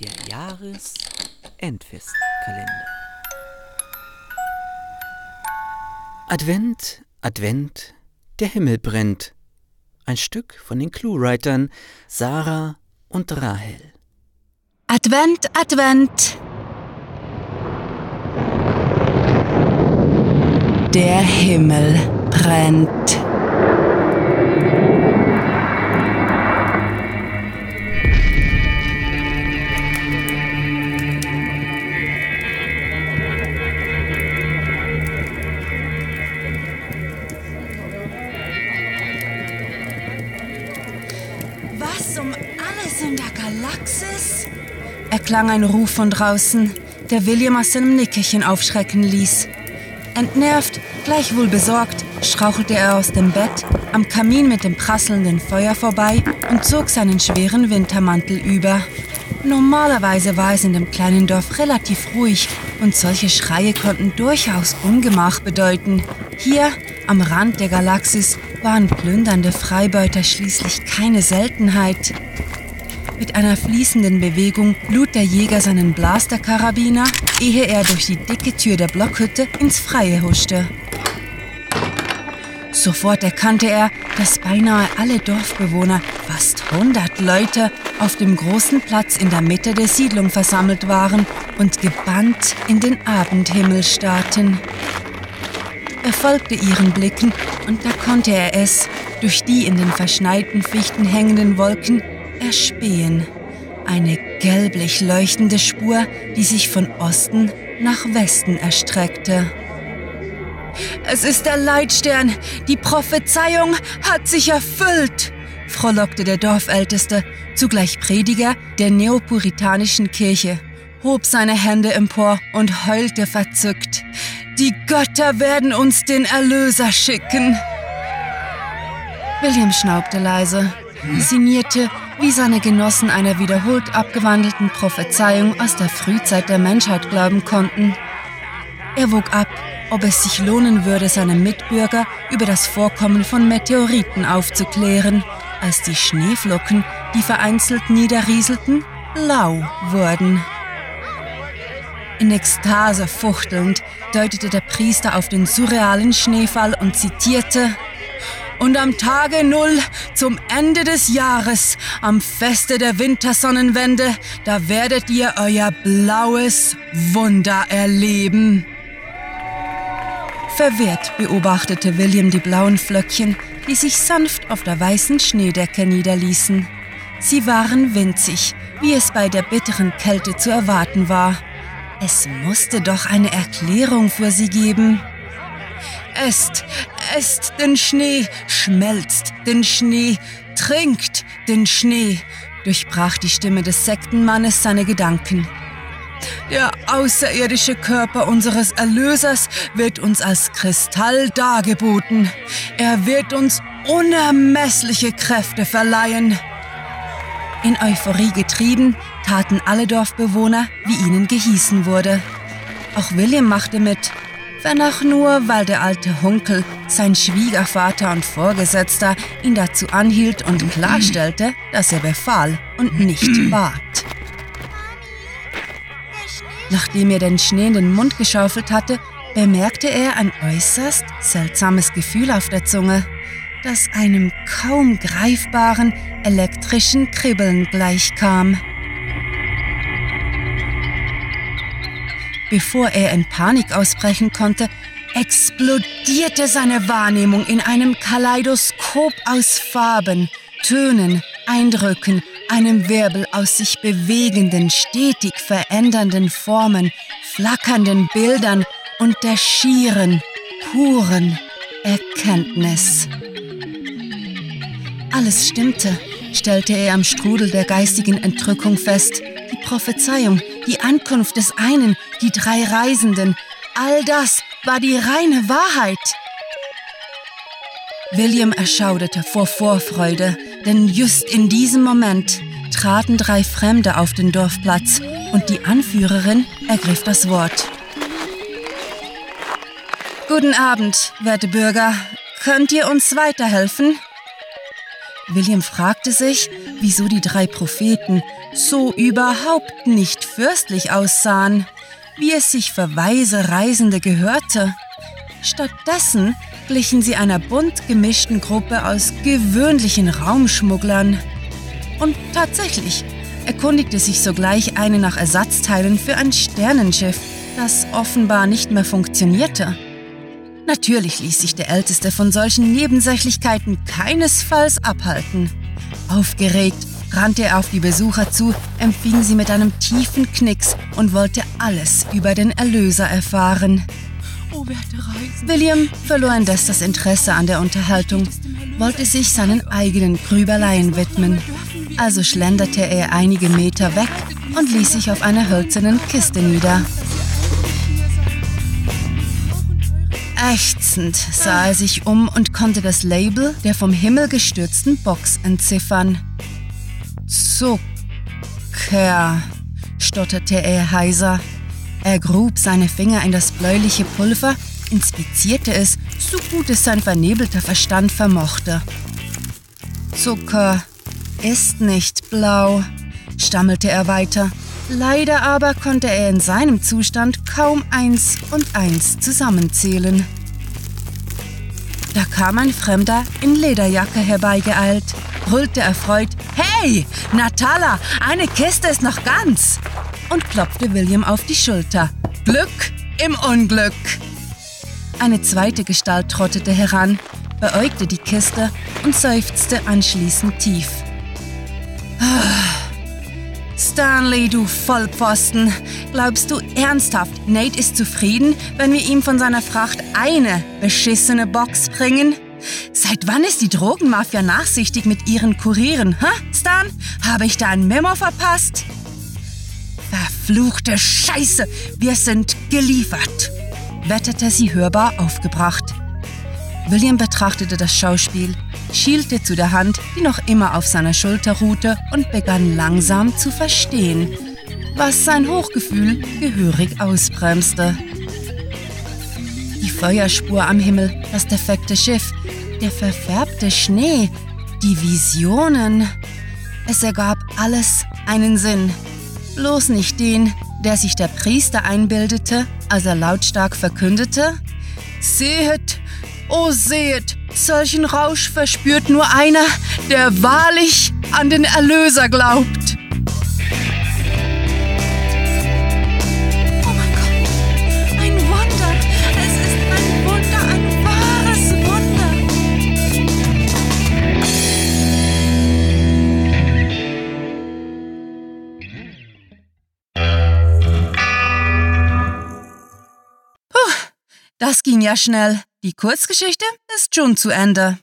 Der Jahresendfestkalender. Advent, Advent, der Himmel brennt. Ein Stück von den Cluewritern Sarah und Rahel. Advent, Advent. Der Himmel brennt. Was um alles in der Galaxis? erklang ein Ruf von draußen, der William aus seinem Nickerchen aufschrecken ließ. Entnervt, gleichwohl besorgt, strauchelte er aus dem Bett, am Kamin mit dem prasselnden Feuer vorbei und zog seinen schweren Wintermantel über. Normalerweise war es in dem kleinen Dorf relativ ruhig und solche Schreie konnten durchaus Ungemach bedeuten. Hier, am Rand der Galaxis, waren plündernde Freibeuter schließlich keine Seltenheit. Mit einer fließenden Bewegung lud der Jäger seinen Blasterkarabiner, ehe er durch die dicke Tür der Blockhütte ins Freie huschte. Sofort erkannte er, dass beinahe alle Dorfbewohner, fast 100 Leute, auf dem großen Platz in der Mitte der Siedlung versammelt waren und gebannt in den Abendhimmel starrten. Er folgte ihren Blicken konnte er es, durch die in den verschneiten Fichten hängenden Wolken, erspähen. Eine gelblich leuchtende Spur, die sich von Osten nach Westen erstreckte. Es ist der Leitstern. Die Prophezeiung hat sich erfüllt, frohlockte der Dorfälteste, zugleich Prediger der neopuritanischen Kirche, hob seine Hände empor und heulte verzückt. Die Götter werden uns den Erlöser schicken. William schnaubte leise, sinnierte wie seine Genossen einer wiederholt abgewandelten Prophezeiung aus der Frühzeit der Menschheit glauben konnten. Er wog ab, ob es sich lohnen würde, seine Mitbürger über das Vorkommen von Meteoriten aufzuklären, als die Schneeflocken, die vereinzelt niederrieselten, lau wurden. In Ekstase fuchtelnd deutete der Priester auf den surrealen Schneefall und zitierte und am Tage Null, zum Ende des Jahres, am Feste der Wintersonnenwende, da werdet ihr euer blaues Wunder erleben. Verwirrt beobachtete William die blauen Flöckchen, die sich sanft auf der weißen Schneedecke niederließen. Sie waren winzig, wie es bei der bitteren Kälte zu erwarten war. Es musste doch eine Erklärung für sie geben. Esst, esst den Schnee, schmelzt den Schnee, trinkt den Schnee, durchbrach die Stimme des Sektenmannes seine Gedanken. Der außerirdische Körper unseres Erlösers wird uns als Kristall dargeboten. Er wird uns unermessliche Kräfte verleihen. In Euphorie getrieben, taten alle Dorfbewohner, wie ihnen gehießen wurde. Auch William machte mit, wenn auch nur, weil der alte Hunkel, sein Schwiegervater und Vorgesetzter, ihn dazu anhielt und klarstellte, dass er befahl und nicht bat. Nachdem er den Schnee in den Mund geschaufelt hatte, bemerkte er ein äußerst seltsames Gefühl auf der Zunge, das einem kaum greifbaren elektrischen Kribbeln gleichkam. Bevor er in Panik ausbrechen konnte, explodierte seine Wahrnehmung in einem Kaleidoskop aus Farben, Tönen, Eindrücken, einem Wirbel aus sich bewegenden, stetig verändernden Formen, flackernden Bildern und der schieren, puren Erkenntnis. Alles stimmte, stellte er am Strudel der geistigen Entrückung fest. Die Prophezeiung, die Ankunft des einen, die drei Reisenden, all das war die reine Wahrheit. William erschauderte vor Vorfreude, denn just in diesem Moment traten drei Fremde auf den Dorfplatz und die Anführerin ergriff das Wort. Guten Abend, werte Bürger. Könnt ihr uns weiterhelfen? William fragte sich, wieso die drei Propheten so überhaupt nicht fürstlich aussahen, wie es sich für weise Reisende gehörte. Stattdessen glichen sie einer bunt gemischten Gruppe aus gewöhnlichen Raumschmugglern. Und tatsächlich erkundigte sich sogleich eine nach Ersatzteilen für ein Sternenschiff, das offenbar nicht mehr funktionierte. Natürlich ließ sich der Älteste von solchen Nebensächlichkeiten keinesfalls abhalten. Aufgeregt rannte er auf die Besucher zu, empfing sie mit einem tiefen Knicks und wollte alles über den Erlöser erfahren. William verlor indes das Interesse an der Unterhaltung, wollte sich seinen eigenen Grübeleien widmen. Also schlenderte er einige Meter weg und ließ sich auf einer hölzernen Kiste nieder. Ächzend sah er sich um und konnte das Label der vom Himmel gestürzten Box entziffern. Zucker, stotterte er heiser. Er grub seine Finger in das bläuliche Pulver, inspizierte es, so gut es sein vernebelter Verstand vermochte. Zucker ist nicht blau, stammelte er weiter. Leider aber konnte er in seinem Zustand kaum eins und eins zusammenzählen. Da kam ein Fremder in Lederjacke herbeigeeilt, brüllte erfreut: Hey, Natala, eine Kiste ist noch ganz! und klopfte William auf die Schulter. Glück im Unglück! Eine zweite Gestalt trottete heran, beäugte die Kiste und seufzte anschließend tief. Stanley, du Vollpfosten, glaubst du ernsthaft, Nate ist zufrieden, wenn wir ihm von seiner Fracht eine beschissene Box bringen? Seit wann ist die Drogenmafia nachsichtig mit ihren Kurieren, hä, Stan? Habe ich da ein Memo verpasst? Verfluchte Scheiße, wir sind geliefert, wetterte sie hörbar aufgebracht. William betrachtete das Schauspiel, schielte zu der Hand, die noch immer auf seiner Schulter ruhte, und begann langsam zu verstehen, was sein Hochgefühl gehörig ausbremste. Die Feuerspur am Himmel, das defekte Schiff, der verfärbte Schnee, die Visionen. Es ergab alles einen Sinn bloß nicht den, der sich der Priester einbildete, als er lautstark verkündete, Sehet, oh sehet, solchen Rausch verspürt nur einer, der wahrlich an den Erlöser glaubt. Das ging ja schnell. Die Kurzgeschichte ist schon zu Ende.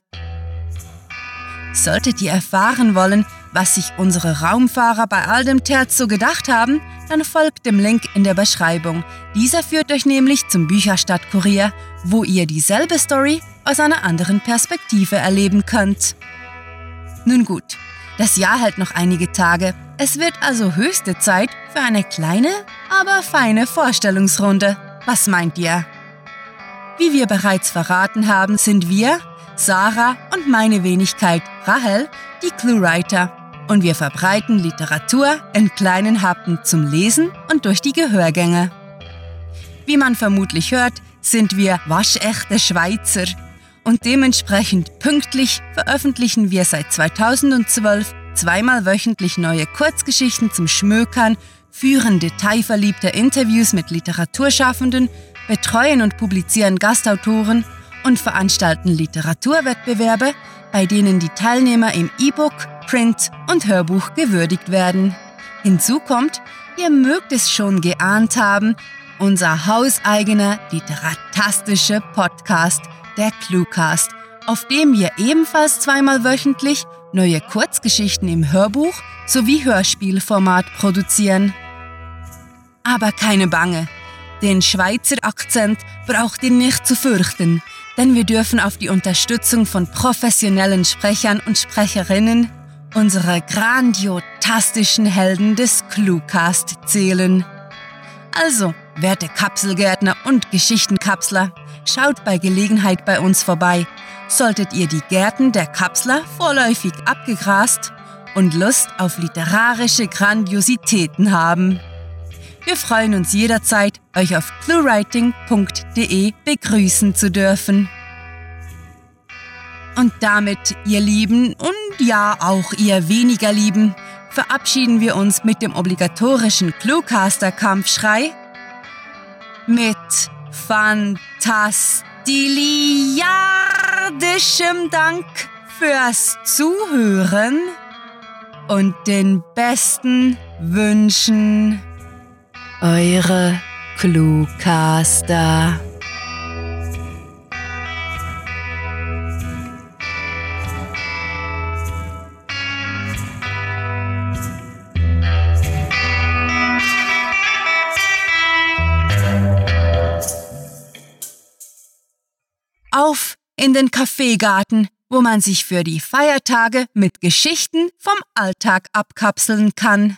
Solltet ihr erfahren wollen, was sich unsere Raumfahrer bei all dem Terz so gedacht haben, dann folgt dem Link in der Beschreibung. Dieser führt euch nämlich zum Bücherstadtkurier, wo ihr dieselbe Story aus einer anderen Perspektive erleben könnt. Nun gut, das Jahr hält noch einige Tage. Es wird also höchste Zeit für eine kleine, aber feine Vorstellungsrunde. Was meint ihr? Wie wir bereits verraten haben, sind wir, Sarah und meine Wenigkeit Rahel, die Cluewriter. Und wir verbreiten Literatur in kleinen Happen zum Lesen und durch die Gehörgänge. Wie man vermutlich hört, sind wir waschechte Schweizer. Und dementsprechend pünktlich veröffentlichen wir seit 2012 zweimal wöchentlich neue Kurzgeschichten zum Schmökern, führen detailverliebte Interviews mit Literaturschaffenden betreuen und publizieren Gastautoren und veranstalten Literaturwettbewerbe, bei denen die Teilnehmer im E-Book, Print und Hörbuch gewürdigt werden. Hinzu kommt, ihr mögt es schon geahnt haben, unser hauseigener literatastische Podcast, der Cluecast, auf dem wir ebenfalls zweimal wöchentlich neue Kurzgeschichten im Hörbuch sowie Hörspielformat produzieren. Aber keine Bange, den Schweizer Akzent braucht ihr nicht zu fürchten, denn wir dürfen auf die Unterstützung von professionellen Sprechern und Sprecherinnen, unserer grandiotastischen Helden des Cluecast, zählen. Also, werte Kapselgärtner und Geschichtenkapsler, schaut bei Gelegenheit bei uns vorbei. Solltet ihr die Gärten der Kapsler vorläufig abgegrast und Lust auf literarische Grandiositäten haben. Wir freuen uns jederzeit, euch auf cluewriting.de begrüßen zu dürfen. Und damit, ihr Lieben und ja auch ihr weniger Lieben, verabschieden wir uns mit dem obligatorischen Cluecaster-Kampfschrei mit fantastiliardischem Dank fürs Zuhören und den besten Wünschen. Eure Cluecaster. Auf in den Kaffeegarten, wo man sich für die Feiertage mit Geschichten vom Alltag abkapseln kann.